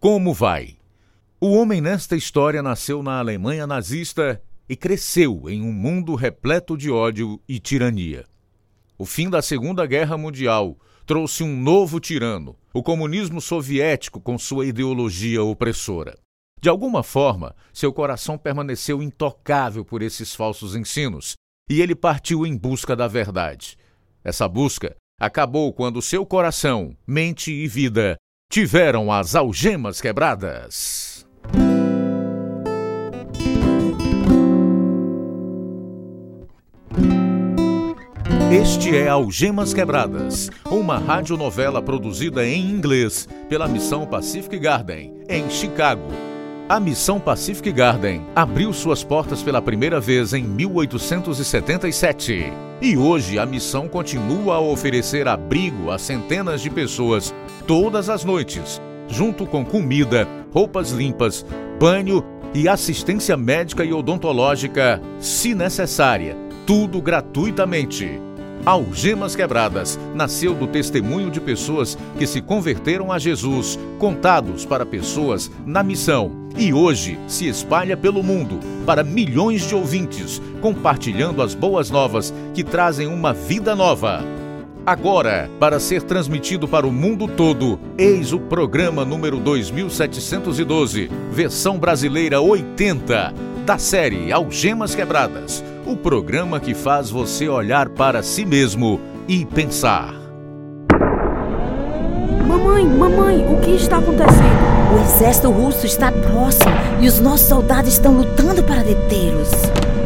Como vai? O homem nesta história nasceu na Alemanha nazista e cresceu em um mundo repleto de ódio e tirania. O fim da Segunda Guerra Mundial trouxe um novo tirano, o comunismo soviético com sua ideologia opressora. De alguma forma, seu coração permaneceu intocável por esses falsos ensinos e ele partiu em busca da verdade. Essa busca acabou quando seu coração, mente e vida tiveram as algemas quebradas. Este é Algemas Quebradas, uma radionovela produzida em inglês pela Missão Pacific Garden, em Chicago. A Missão Pacific Garden abriu suas portas pela primeira vez em 1877. E hoje a missão continua a oferecer abrigo a centenas de pessoas todas as noites, junto com comida, roupas limpas, banho e assistência médica e odontológica, se necessária, tudo gratuitamente. Algemas Quebradas nasceu do testemunho de pessoas que se converteram a Jesus, contados para pessoas na missão, e hoje se espalha pelo mundo para milhões de ouvintes, compartilhando as boas novas que trazem uma vida nova. Agora, para ser transmitido para o mundo todo, eis o programa número 2712, versão brasileira 80, da série Algemas Quebradas o programa que faz você olhar para si mesmo e pensar. Mamãe, mamãe, o que está acontecendo? O exército russo está próximo e os nossos soldados estão lutando para detê-los.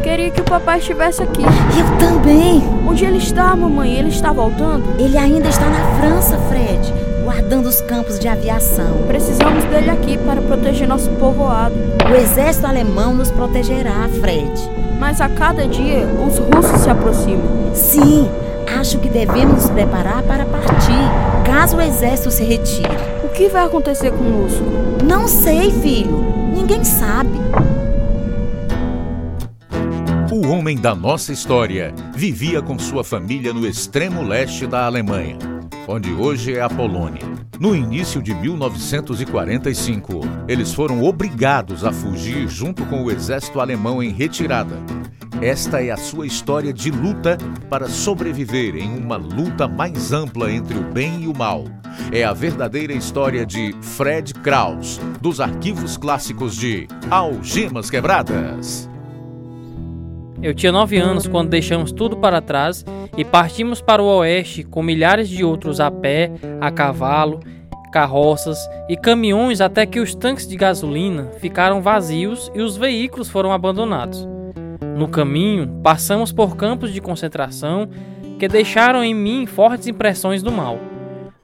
Queria que o papai estivesse aqui. Eu também. Onde ele está, mamãe? Ele está voltando? Ele ainda está na França, Fred, guardando os campos de aviação. Precisamos dele aqui para proteger nosso povoado. O exército alemão nos protegerá, Fred. Mas a cada dia os russos se aproximam. Sim, acho que devemos nos preparar para partir, caso o exército se retire. Que vai acontecer conosco? Não sei, filho. Ninguém sabe. O homem da nossa história vivia com sua família no extremo leste da Alemanha, onde hoje é a Polônia. No início de 1945, eles foram obrigados a fugir junto com o exército alemão em retirada. Esta é a sua história de luta para sobreviver em uma luta mais ampla entre o bem e o mal. É a verdadeira história de Fred Kraus, dos arquivos clássicos de Algemas Quebradas. Eu tinha nove anos quando deixamos tudo para trás e partimos para o oeste com milhares de outros a pé, a cavalo, carroças e caminhões até que os tanques de gasolina ficaram vazios e os veículos foram abandonados. No caminho, passamos por campos de concentração que deixaram em mim fortes impressões do mal.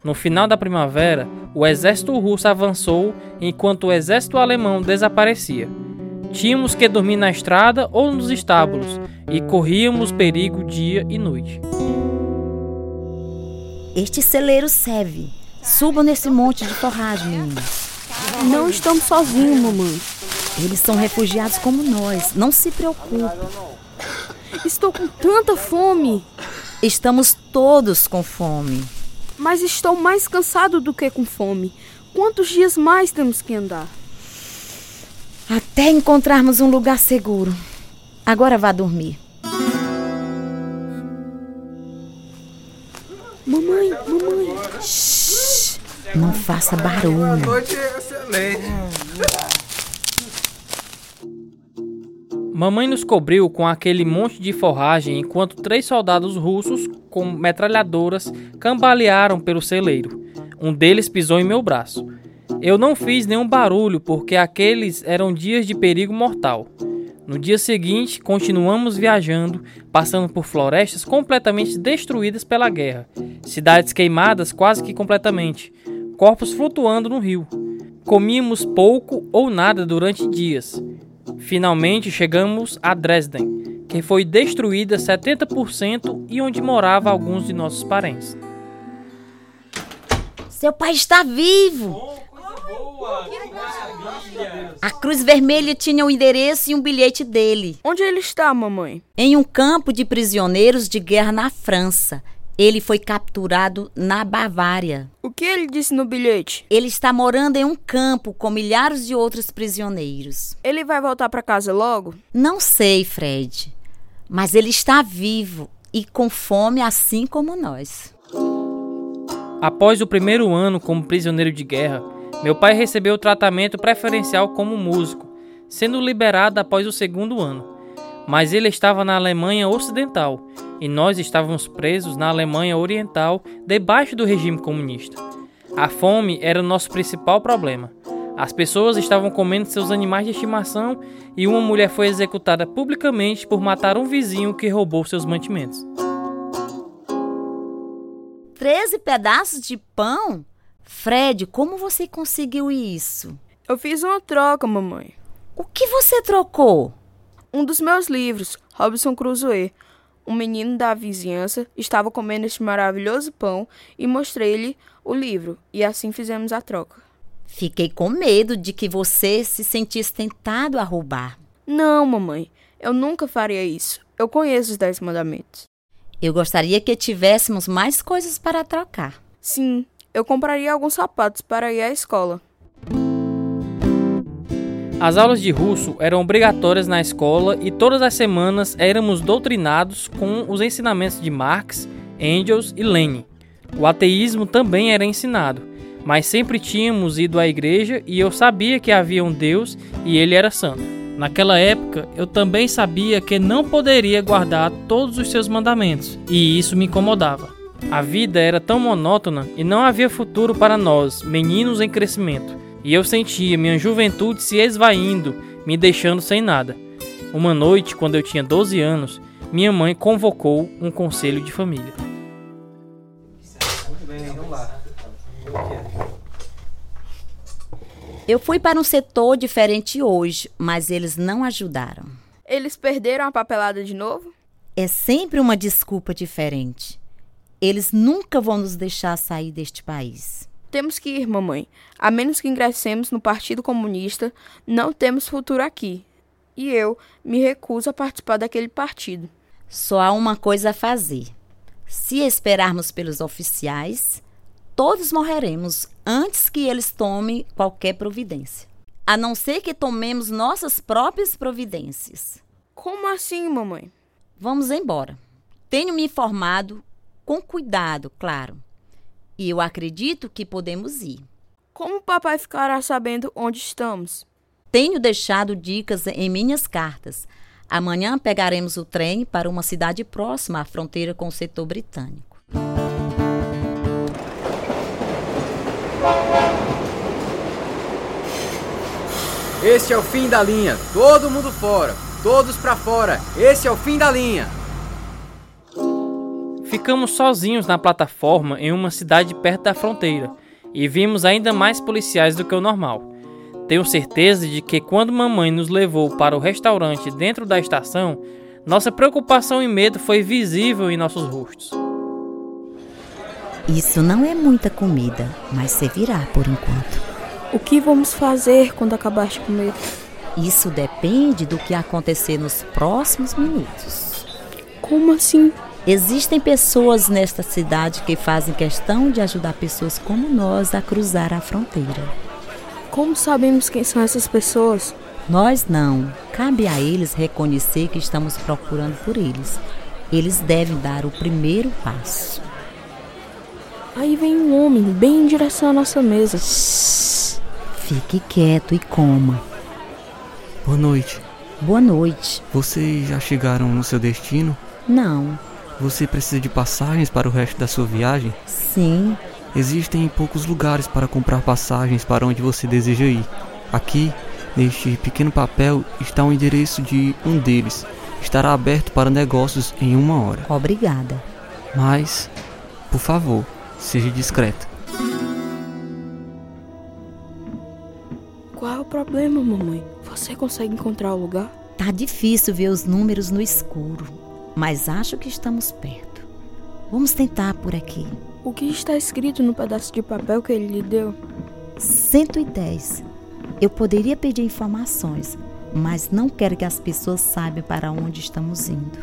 No final da primavera, o exército russo avançou enquanto o exército alemão desaparecia. Tínhamos que dormir na estrada ou nos estábulos e corríamos perigo dia e noite. Este celeiro serve. Subam nesse monte de forragem, meninas. Não estamos sozinhos, mamãe. Eles são refugiados como nós. Não se preocupe. Estou com tanta fome. Estamos todos com fome. Mas estou mais cansado do que com fome. Quantos dias mais temos que andar? Até encontrarmos um lugar seguro. Agora vá dormir. Mamãe, mamãe. Shhh, não faça barulho. Boa noite, excelente. Mamãe nos cobriu com aquele monte de forragem enquanto três soldados russos com metralhadoras cambalearam pelo celeiro. Um deles pisou em meu braço. Eu não fiz nenhum barulho porque aqueles eram dias de perigo mortal. No dia seguinte, continuamos viajando, passando por florestas completamente destruídas pela guerra, cidades queimadas quase que completamente, corpos flutuando no rio. Comíamos pouco ou nada durante dias. Finalmente chegamos a Dresden, que foi destruída 70% e onde morava alguns de nossos parentes. Seu pai está vivo! A Cruz Vermelha tinha o um endereço e um bilhete dele. Onde ele está, mamãe? Em um campo de prisioneiros de guerra na França. Ele foi capturado na Bavária. O que ele disse no bilhete? Ele está morando em um campo com milhares de outros prisioneiros. Ele vai voltar para casa logo? Não sei, Fred. Mas ele está vivo e com fome assim como nós. Após o primeiro ano como prisioneiro de guerra, meu pai recebeu tratamento preferencial como músico, sendo liberado após o segundo ano. Mas ele estava na Alemanha Ocidental e nós estávamos presos na Alemanha Oriental, debaixo do regime comunista. A fome era o nosso principal problema. As pessoas estavam comendo seus animais de estimação e uma mulher foi executada publicamente por matar um vizinho que roubou seus mantimentos. Treze pedaços de pão? Fred, como você conseguiu isso? Eu fiz uma troca, mamãe. O que você trocou? Um dos meus livros, Robinson Crusoe. Um menino da vizinhança estava comendo este maravilhoso pão e mostrei-lhe o livro, e assim fizemos a troca. Fiquei com medo de que você se sentisse tentado a roubar. Não, mamãe, eu nunca faria isso. Eu conheço os Dez Mandamentos. Eu gostaria que tivéssemos mais coisas para trocar. Sim, eu compraria alguns sapatos para ir à escola. As aulas de russo eram obrigatórias na escola e todas as semanas éramos doutrinados com os ensinamentos de Marx, Engels e Lenin. O ateísmo também era ensinado, mas sempre tínhamos ido à igreja e eu sabia que havia um Deus e ele era santo. Naquela época, eu também sabia que não poderia guardar todos os seus mandamentos, e isso me incomodava. A vida era tão monótona e não havia futuro para nós, meninos em crescimento, e eu sentia minha juventude se esvaindo, me deixando sem nada. Uma noite, quando eu tinha 12 anos, minha mãe convocou um conselho de família. Eu fui para um setor diferente hoje, mas eles não ajudaram. Eles perderam a papelada de novo? É sempre uma desculpa diferente. Eles nunca vão nos deixar sair deste país. Temos que ir, mamãe. A menos que ingressemos no Partido Comunista, não temos futuro aqui. E eu me recuso a participar daquele partido. Só há uma coisa a fazer. Se esperarmos pelos oficiais, todos morreremos antes que eles tomem qualquer providência. A não ser que tomemos nossas próprias providências. Como assim, mamãe? Vamos embora. Tenho me informado com cuidado, claro. E eu acredito que podemos ir. Como papai ficará sabendo onde estamos? Tenho deixado dicas em minhas cartas. Amanhã pegaremos o trem para uma cidade próxima à fronteira com o setor britânico. Este é o fim da linha. Todo mundo fora. Todos para fora. Esse é o fim da linha. Ficamos sozinhos na plataforma em uma cidade perto da fronteira e vimos ainda mais policiais do que o normal. Tenho certeza de que quando mamãe nos levou para o restaurante dentro da estação, nossa preocupação e medo foi visível em nossos rostos. Isso não é muita comida, mas servirá por enquanto. O que vamos fazer quando acabar de comer? Isso depende do que acontecer nos próximos minutos. Como assim? Existem pessoas nesta cidade que fazem questão de ajudar pessoas como nós a cruzar a fronteira. Como sabemos quem são essas pessoas? Nós não. Cabe a eles reconhecer que estamos procurando por eles. Eles devem dar o primeiro passo. Aí vem um homem bem em direção à nossa mesa. Fique quieto e coma. Boa noite. Boa noite. Vocês já chegaram no seu destino? Não. Você precisa de passagens para o resto da sua viagem? Sim. Existem poucos lugares para comprar passagens para onde você deseja ir. Aqui, neste pequeno papel, está o endereço de um deles. Estará aberto para negócios em uma hora. Obrigada. Mas, por favor, seja discreta. Qual é o problema, mamãe? Você consegue encontrar o lugar? Tá difícil ver os números no escuro, mas acho que estamos perto. Vamos tentar por aqui. O que está escrito no pedaço de papel que ele lhe deu? 110. Eu poderia pedir informações, mas não quero que as pessoas saibam para onde estamos indo.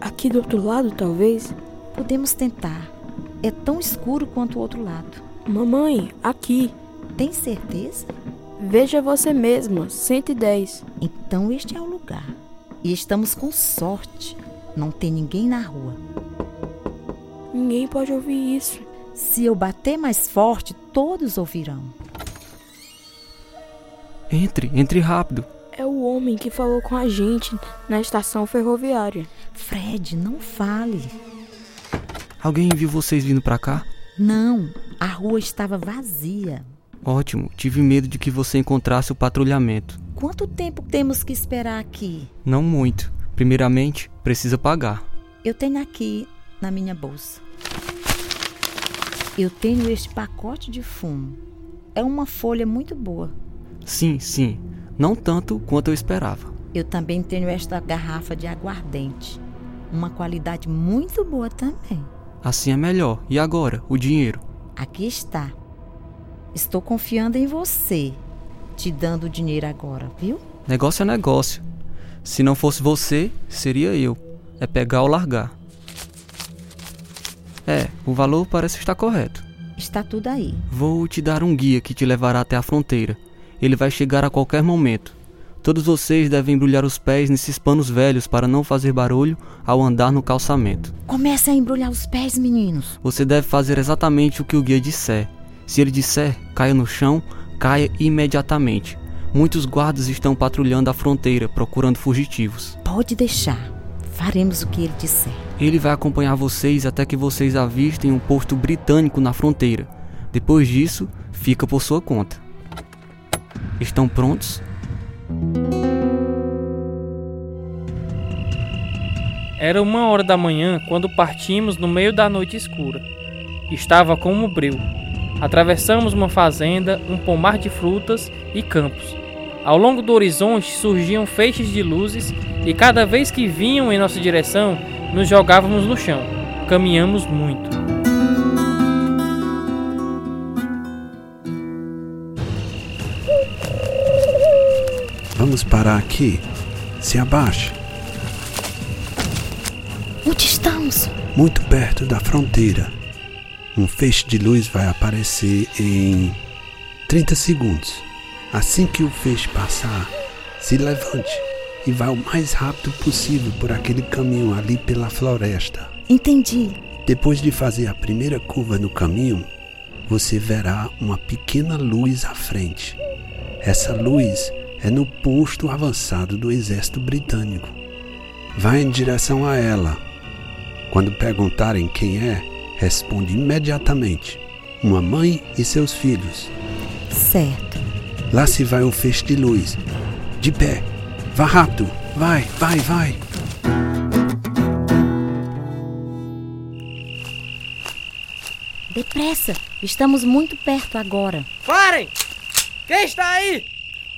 Aqui do outro lado, talvez? Podemos tentar. É tão escuro quanto o outro lado. Mamãe, aqui. Tem certeza? Veja você mesma, 110. Então este é o lugar. E estamos com sorte. Não tem ninguém na rua. Ninguém pode ouvir isso. Se eu bater mais forte, todos ouvirão. Entre, entre rápido. É o homem que falou com a gente na estação ferroviária. Fred, não fale. Alguém viu vocês vindo pra cá? Não, a rua estava vazia. Ótimo, tive medo de que você encontrasse o patrulhamento. Quanto tempo temos que esperar aqui? Não muito. Primeiramente, precisa pagar. Eu tenho aqui na minha bolsa. Eu tenho este pacote de fumo. É uma folha muito boa. Sim, sim. Não tanto quanto eu esperava. Eu também tenho esta garrafa de aguardente. Uma qualidade muito boa também. Assim é melhor. E agora, o dinheiro? Aqui está. Estou confiando em você, te dando o dinheiro agora, viu? Negócio é negócio. Se não fosse você, seria eu. É pegar ou largar. É, o valor parece estar correto. Está tudo aí. Vou te dar um guia que te levará até a fronteira. Ele vai chegar a qualquer momento. Todos vocês devem embrulhar os pés nesses panos velhos para não fazer barulho ao andar no calçamento. Comece a embrulhar os pés, meninos. Você deve fazer exatamente o que o guia disser. Se ele disser caia no chão, caia imediatamente. Muitos guardas estão patrulhando a fronteira procurando fugitivos. Pode deixar. Faremos o que ele disser. Ele vai acompanhar vocês até que vocês avistem um posto britânico na fronteira. Depois disso, fica por sua conta. Estão prontos? Era uma hora da manhã quando partimos no meio da noite escura. Estava como breu. Atravessamos uma fazenda, um pomar de frutas e campos. Ao longo do horizonte surgiam feixes de luzes e cada vez que vinham em nossa direção, nos jogávamos no chão. Caminhamos muito. Vamos parar aqui. Se abaixe. Onde estamos? Muito perto da fronteira. Um feixe de luz vai aparecer em 30 segundos. Assim que o feixe passar, se levante e vá o mais rápido possível por aquele caminho ali pela floresta. Entendi. Depois de fazer a primeira curva no caminho, você verá uma pequena luz à frente. Essa luz é no posto avançado do exército britânico. Vá em direção a ela. Quando perguntarem quem é, responde imediatamente: uma mãe e seus filhos. Certo. Lá se vai o feixe de luz. De pé. Vá rápido. Vai, vai, vai. Depressa. Estamos muito perto agora. Parem! Quem está aí?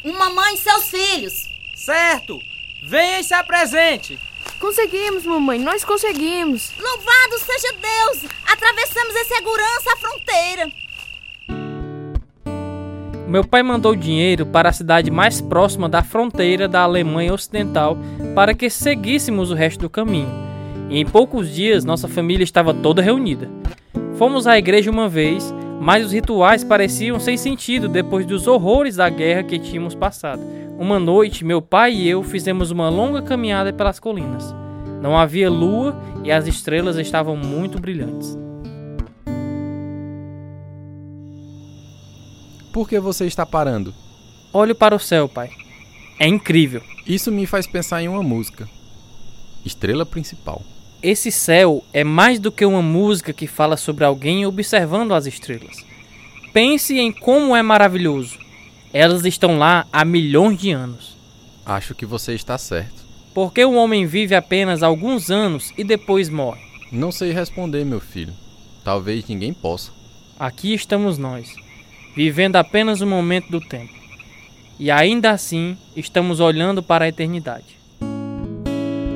Uma mãe e seus filhos. Certo! Venha e se apresente! Conseguimos, mamãe, nós conseguimos. Louvado seja Deus! Atravessamos em segurança a fronteira. Meu pai mandou dinheiro para a cidade mais próxima da fronteira da Alemanha Ocidental para que seguíssemos o resto do caminho. E em poucos dias nossa família estava toda reunida. Fomos à igreja uma vez, mas os rituais pareciam sem sentido depois dos horrores da guerra que tínhamos passado. Uma noite, meu pai e eu fizemos uma longa caminhada pelas colinas. Não havia lua e as estrelas estavam muito brilhantes. Por que você está parando? Olho para o céu, pai. É incrível. Isso me faz pensar em uma música. Estrela principal. Esse céu é mais do que uma música que fala sobre alguém observando as estrelas. Pense em como é maravilhoso. Elas estão lá há milhões de anos. Acho que você está certo. Por que o homem vive apenas alguns anos e depois morre? Não sei responder, meu filho. Talvez ninguém possa. Aqui estamos nós, vivendo apenas o momento do tempo. E ainda assim, estamos olhando para a eternidade.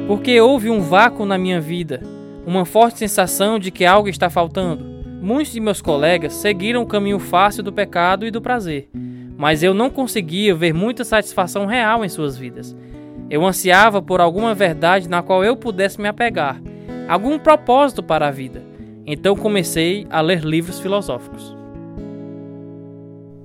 Porque houve um vácuo na minha vida, uma forte sensação de que algo está faltando. Muitos de meus colegas seguiram o caminho fácil do pecado e do prazer, mas eu não conseguia ver muita satisfação real em suas vidas. Eu ansiava por alguma verdade na qual eu pudesse me apegar, algum propósito para a vida. Então comecei a ler livros filosóficos.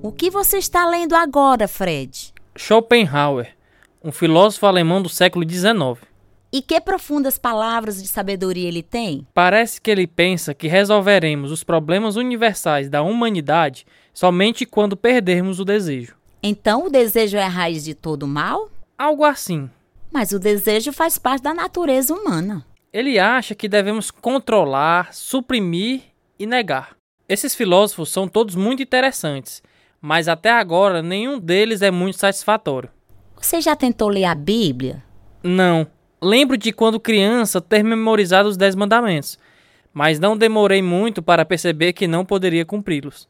O que você está lendo agora, Fred? Schopenhauer, um filósofo alemão do século XIX. E que profundas palavras de sabedoria ele tem? Parece que ele pensa que resolveremos os problemas universais da humanidade somente quando perdermos o desejo. Então o desejo é a raiz de todo mal? Algo assim. Mas o desejo faz parte da natureza humana. Ele acha que devemos controlar, suprimir e negar. Esses filósofos são todos muito interessantes, mas até agora nenhum deles é muito satisfatório. Você já tentou ler a Bíblia? Não. Lembro de quando criança ter memorizado os Dez Mandamentos, mas não demorei muito para perceber que não poderia cumpri-los.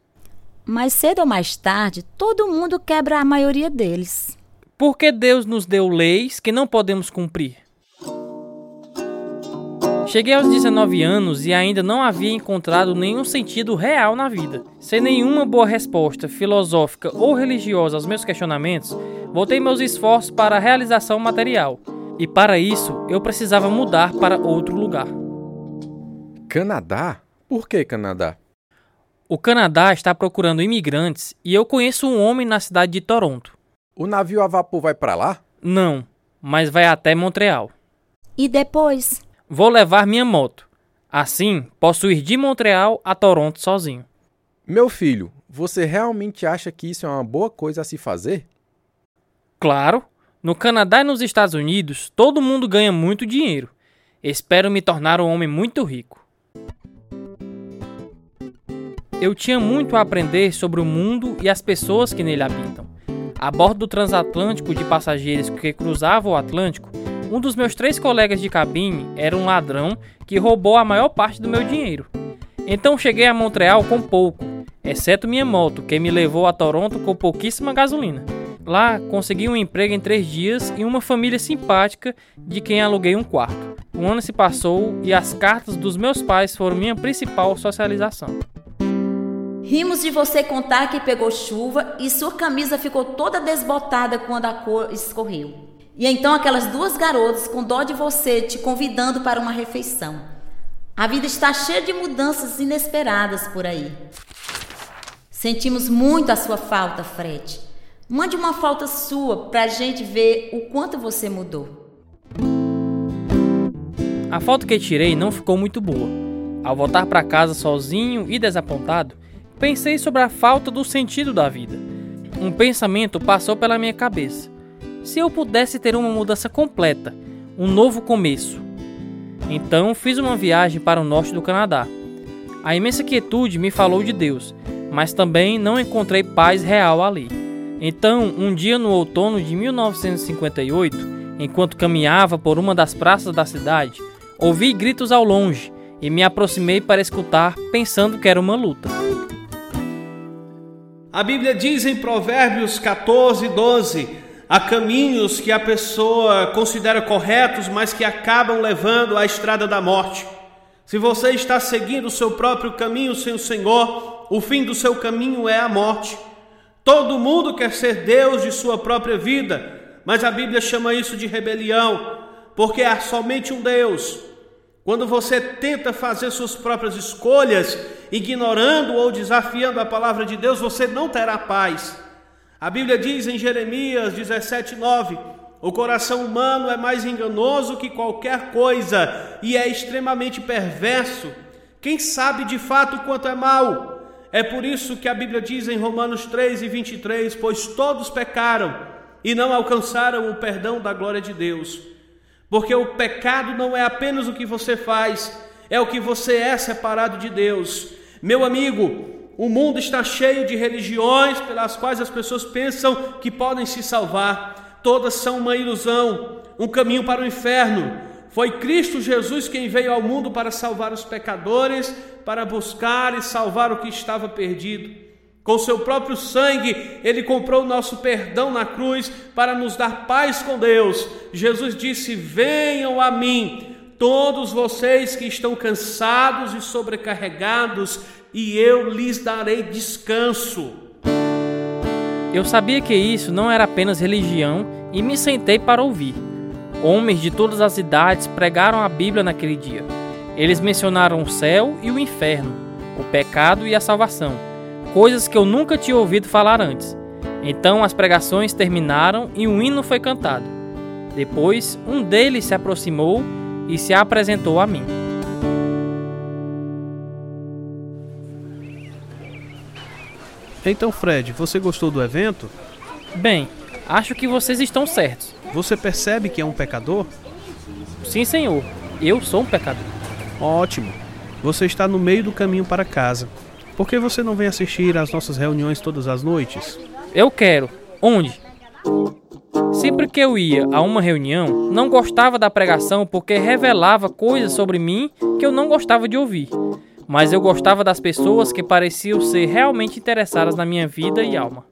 Mas cedo ou mais tarde, todo mundo quebra a maioria deles. Por que Deus nos deu leis que não podemos cumprir? Cheguei aos 19 anos e ainda não havia encontrado nenhum sentido real na vida. Sem nenhuma boa resposta filosófica ou religiosa aos meus questionamentos, voltei meus esforços para a realização material. E para isso, eu precisava mudar para outro lugar. Canadá? Por que Canadá? O Canadá está procurando imigrantes e eu conheço um homem na cidade de Toronto. O navio a vapor vai para lá? Não, mas vai até Montreal. E depois? Vou levar minha moto. Assim, posso ir de Montreal a Toronto sozinho. Meu filho, você realmente acha que isso é uma boa coisa a se fazer? Claro. No Canadá e nos Estados Unidos, todo mundo ganha muito dinheiro. Espero me tornar um homem muito rico. Eu tinha muito a aprender sobre o mundo e as pessoas que nele habitam. A bordo do transatlântico de passageiros que cruzava o Atlântico, um dos meus três colegas de cabine era um ladrão que roubou a maior parte do meu dinheiro. Então cheguei a Montreal com pouco, exceto minha moto, que me levou a Toronto com pouquíssima gasolina. Lá consegui um emprego em três dias e uma família simpática de quem aluguei um quarto. Um ano se passou e as cartas dos meus pais foram minha principal socialização. Rimos de você contar que pegou chuva e sua camisa ficou toda desbotada quando a cor escorreu. E então aquelas duas garotas com dó de você te convidando para uma refeição. A vida está cheia de mudanças inesperadas por aí. Sentimos muito a sua falta, Fred. Mande uma falta sua para a gente ver o quanto você mudou. A foto que tirei não ficou muito boa. Ao voltar para casa sozinho e desapontado, pensei sobre a falta do sentido da vida. Um pensamento passou pela minha cabeça. Se eu pudesse ter uma mudança completa, um novo começo. Então fiz uma viagem para o norte do Canadá. A imensa quietude me falou de Deus, mas também não encontrei paz real ali. Então, um dia no outono de 1958, enquanto caminhava por uma das praças da cidade, ouvi gritos ao longe e me aproximei para escutar, pensando que era uma luta. A Bíblia diz em Provérbios 14, 12: há caminhos que a pessoa considera corretos, mas que acabam levando à estrada da morte. Se você está seguindo o seu próprio caminho sem o Senhor, o fim do seu caminho é a morte. Todo mundo quer ser Deus de sua própria vida, mas a Bíblia chama isso de rebelião, porque há somente um Deus. Quando você tenta fazer suas próprias escolhas, ignorando ou desafiando a palavra de Deus, você não terá paz. A Bíblia diz em Jeremias 17:9: O coração humano é mais enganoso que qualquer coisa e é extremamente perverso. Quem sabe de fato quanto é mal? É por isso que a Bíblia diz em Romanos 3 e 23: Pois todos pecaram e não alcançaram o perdão da glória de Deus. Porque o pecado não é apenas o que você faz, é o que você é separado de Deus. Meu amigo, o mundo está cheio de religiões pelas quais as pessoas pensam que podem se salvar. Todas são uma ilusão, um caminho para o inferno. Foi Cristo Jesus quem veio ao mundo para salvar os pecadores, para buscar e salvar o que estava perdido. Com seu próprio sangue, ele comprou o nosso perdão na cruz para nos dar paz com Deus. Jesus disse: Venham a mim, todos vocês que estão cansados e sobrecarregados, e eu lhes darei descanso. Eu sabia que isso não era apenas religião e me sentei para ouvir. Homens de todas as idades pregaram a Bíblia naquele dia. Eles mencionaram o céu e o inferno, o pecado e a salvação, coisas que eu nunca tinha ouvido falar antes. Então as pregações terminaram e um hino foi cantado. Depois, um deles se aproximou e se apresentou a mim. Então, Fred, você gostou do evento? Bem, acho que vocês estão certos. Você percebe que é um pecador? Sim, senhor. Eu sou um pecador. Ótimo. Você está no meio do caminho para casa. Por que você não vem assistir às nossas reuniões todas as noites? Eu quero. Onde? Sempre que eu ia a uma reunião, não gostava da pregação porque revelava coisas sobre mim que eu não gostava de ouvir. Mas eu gostava das pessoas que pareciam ser realmente interessadas na minha vida e alma.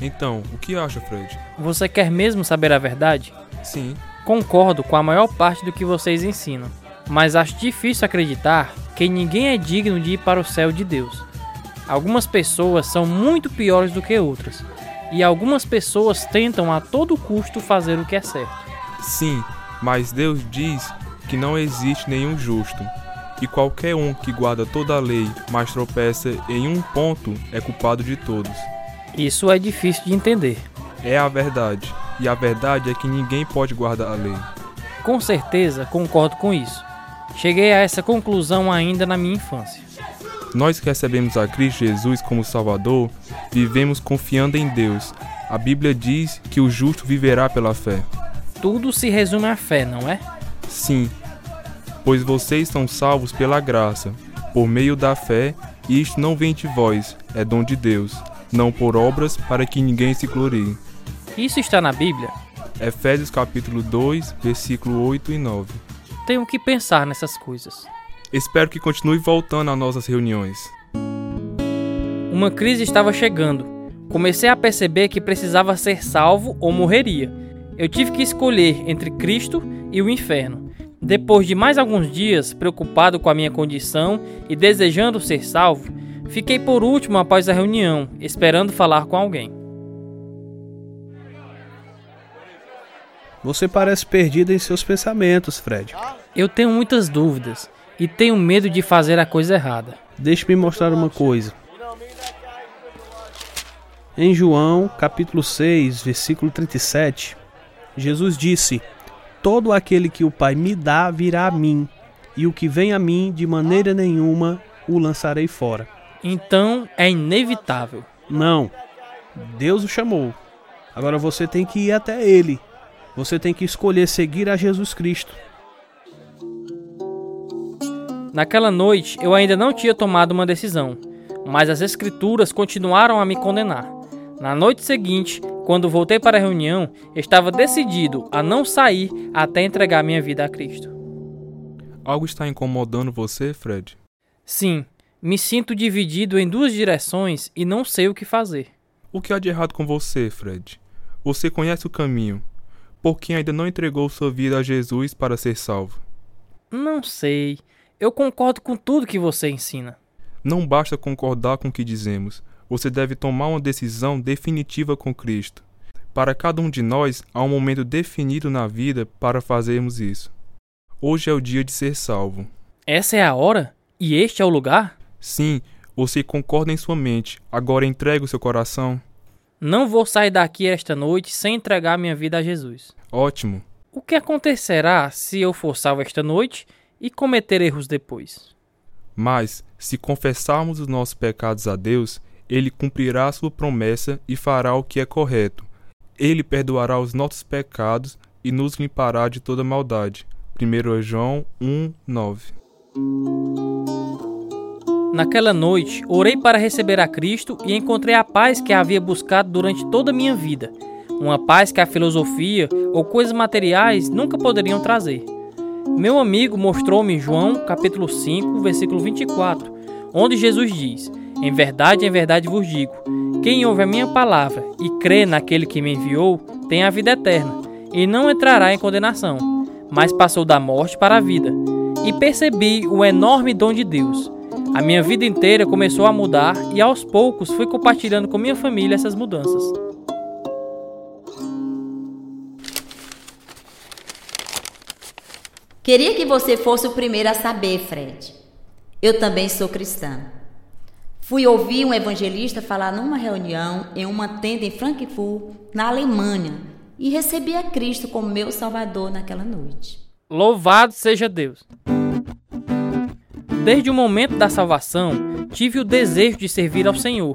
Então, o que acha, Fred? Você quer mesmo saber a verdade? Sim. Concordo com a maior parte do que vocês ensinam, mas acho difícil acreditar que ninguém é digno de ir para o céu de Deus. Algumas pessoas são muito piores do que outras, e algumas pessoas tentam a todo custo fazer o que é certo. Sim, mas Deus diz que não existe nenhum justo, e qualquer um que guarda toda a lei, mas tropeça em um ponto, é culpado de todos. Isso é difícil de entender. É a verdade, e a verdade é que ninguém pode guardar a lei. Com certeza concordo com isso. Cheguei a essa conclusão ainda na minha infância. Nós que recebemos a Cristo Jesus como Salvador, vivemos confiando em Deus. A Bíblia diz que o justo viverá pela fé. Tudo se resume à fé, não é? Sim, pois vocês são salvos pela graça, por meio da fé, e isto não vem de vós, é dom de Deus, não por obras para que ninguém se glorie. Isso está na Bíblia? Efésios capítulo 2, versículo 8 e 9. Tenho que pensar nessas coisas. Espero que continue voltando às nossas reuniões. Uma crise estava chegando. Comecei a perceber que precisava ser salvo ou morreria. Eu tive que escolher entre Cristo e o inferno. Depois de mais alguns dias, preocupado com a minha condição e desejando ser salvo, fiquei por último após a reunião, esperando falar com alguém. Você parece perdido em seus pensamentos, Fred. Eu tenho muitas dúvidas e tenho medo de fazer a coisa errada. Deixe-me mostrar uma coisa. Em João, capítulo 6, versículo 37, Jesus disse: Todo aquele que o Pai me dá virá a mim, e o que vem a mim, de maneira nenhuma o lançarei fora. Então é inevitável. Não. Deus o chamou. Agora você tem que ir até ele. Você tem que escolher seguir a Jesus Cristo. Naquela noite eu ainda não tinha tomado uma decisão, mas as Escrituras continuaram a me condenar. Na noite seguinte, quando voltei para a reunião, estava decidido a não sair até entregar minha vida a Cristo. Algo está incomodando você, Fred? Sim, me sinto dividido em duas direções e não sei o que fazer. O que há de errado com você, Fred? Você conhece o caminho. Por que ainda não entregou sua vida a Jesus para ser salvo? Não sei. Eu concordo com tudo que você ensina. Não basta concordar com o que dizemos. Você deve tomar uma decisão definitiva com Cristo. Para cada um de nós, há um momento definido na vida para fazermos isso. Hoje é o dia de ser salvo. Essa é a hora? E este é o lugar? Sim, você concorda em sua mente. Agora entregue o seu coração. Não vou sair daqui esta noite sem entregar minha vida a Jesus. Ótimo. O que acontecerá se eu for salvo esta noite e cometer erros depois. Mas, se confessarmos os nossos pecados a Deus, Ele cumprirá sua promessa e fará o que é correto. Ele perdoará os nossos pecados e nos limpará de toda maldade. 1 João 1, 9. Naquela noite, orei para receber a Cristo e encontrei a paz que havia buscado durante toda a minha vida. Uma paz que a filosofia ou coisas materiais nunca poderiam trazer. Meu amigo mostrou-me João, capítulo 5, versículo 24, onde Jesus diz: Em verdade, em verdade vos digo: quem ouve a minha palavra e crê naquele que me enviou, tem a vida eterna, e não entrará em condenação, mas passou da morte para a vida. E percebi o enorme dom de Deus. A minha vida inteira começou a mudar e aos poucos fui compartilhando com minha família essas mudanças. Queria que você fosse o primeiro a saber, Fred. Eu também sou cristã. Fui ouvir um evangelista falar numa reunião em uma tenda em Frankfurt, na Alemanha, e recebi a Cristo como meu Salvador naquela noite. Louvado seja Deus! Desde o momento da salvação, tive o desejo de servir ao Senhor.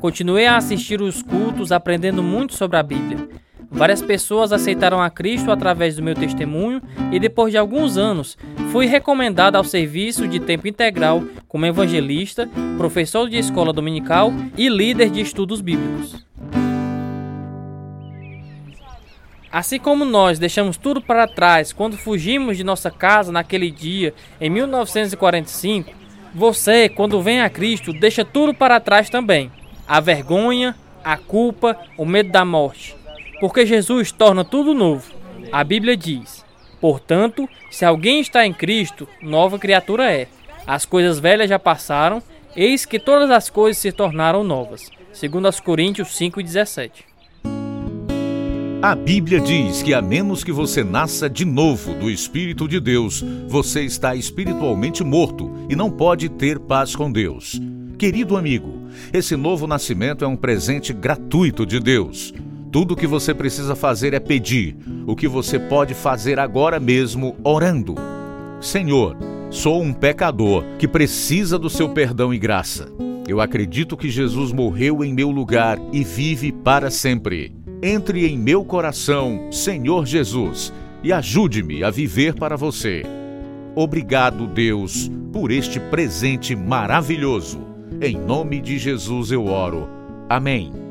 Continuei a assistir os cultos, aprendendo muito sobre a Bíblia. Várias pessoas aceitaram a Cristo através do meu testemunho e depois de alguns anos fui recomendado ao serviço de tempo integral como evangelista, professor de escola dominical e líder de estudos bíblicos. Assim como nós deixamos tudo para trás quando fugimos de nossa casa naquele dia em 1945, você, quando vem a Cristo, deixa tudo para trás também: a vergonha, a culpa, o medo da morte porque Jesus torna tudo novo. A Bíblia diz: Portanto, se alguém está em Cristo, nova criatura é. As coisas velhas já passaram, eis que todas as coisas se tornaram novas. Segundo as Coríntios 5:17. A Bíblia diz que a menos que você nasça de novo do Espírito de Deus, você está espiritualmente morto e não pode ter paz com Deus. Querido amigo, esse novo nascimento é um presente gratuito de Deus. Tudo o que você precisa fazer é pedir, o que você pode fazer agora mesmo orando. Senhor, sou um pecador que precisa do seu perdão e graça. Eu acredito que Jesus morreu em meu lugar e vive para sempre. Entre em meu coração, Senhor Jesus, e ajude-me a viver para você. Obrigado, Deus, por este presente maravilhoso. Em nome de Jesus eu oro. Amém.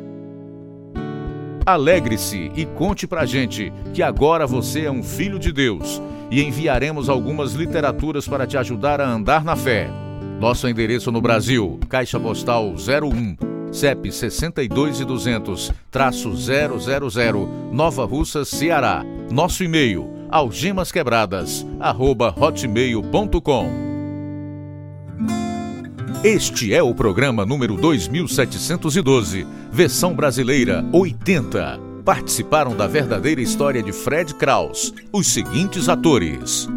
Alegre-se e conte pra gente que agora você é um filho de Deus e enviaremos algumas literaturas para te ajudar a andar na fé. Nosso endereço no Brasil, Caixa Postal 01, CEP 62 e 200, traço 000, Nova Russa, Ceará. Nosso e-mail, algemasquebradas, arroba hotmail.com. Este é o programa número 2712, versão brasileira 80. Participaram da verdadeira história de Fred Kraus os seguintes atores: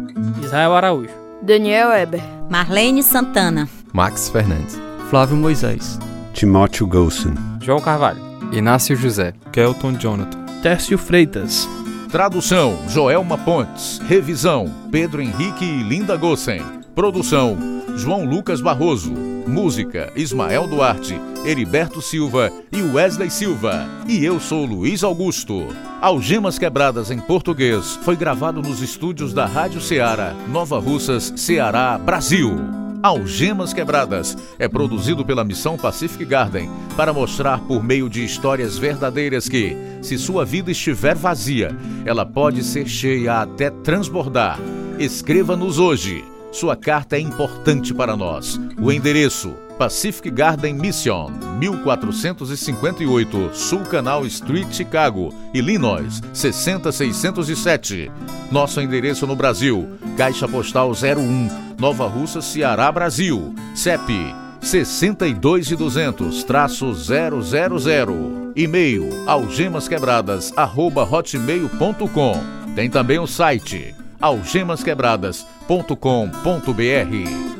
Israel Araújo, Daniel Eber, Marlene Santana, Max Fernandes, Flávio Moisés, Timóteo Golson, João Carvalho, Inácio José, Kelton Jonathan, Tércio Freitas. Tradução: Joelma Pontes. Revisão: Pedro Henrique e Linda Gossen. Produção: João Lucas Barroso. Música: Ismael Duarte, Heriberto Silva e Wesley Silva. E eu sou Luiz Augusto. Algemas Quebradas em Português foi gravado nos estúdios da Rádio Ceará, Nova Russas, Ceará, Brasil. Algemas Quebradas é produzido pela Missão Pacific Garden para mostrar por meio de histórias verdadeiras que, se sua vida estiver vazia, ela pode ser cheia até transbordar. Escreva-nos hoje. Sua carta é importante para nós. O endereço: Pacific Garden Mission, 1458 Sul Canal Street, Chicago, Illinois, 60607. Nosso endereço no Brasil: Caixa Postal 01, Nova Russa, Ceará, Brasil. CEP 62 e 200 traço 000. E-mail algemasquebradas@hotmail.com. Tem também o site algemasquebradas.com.br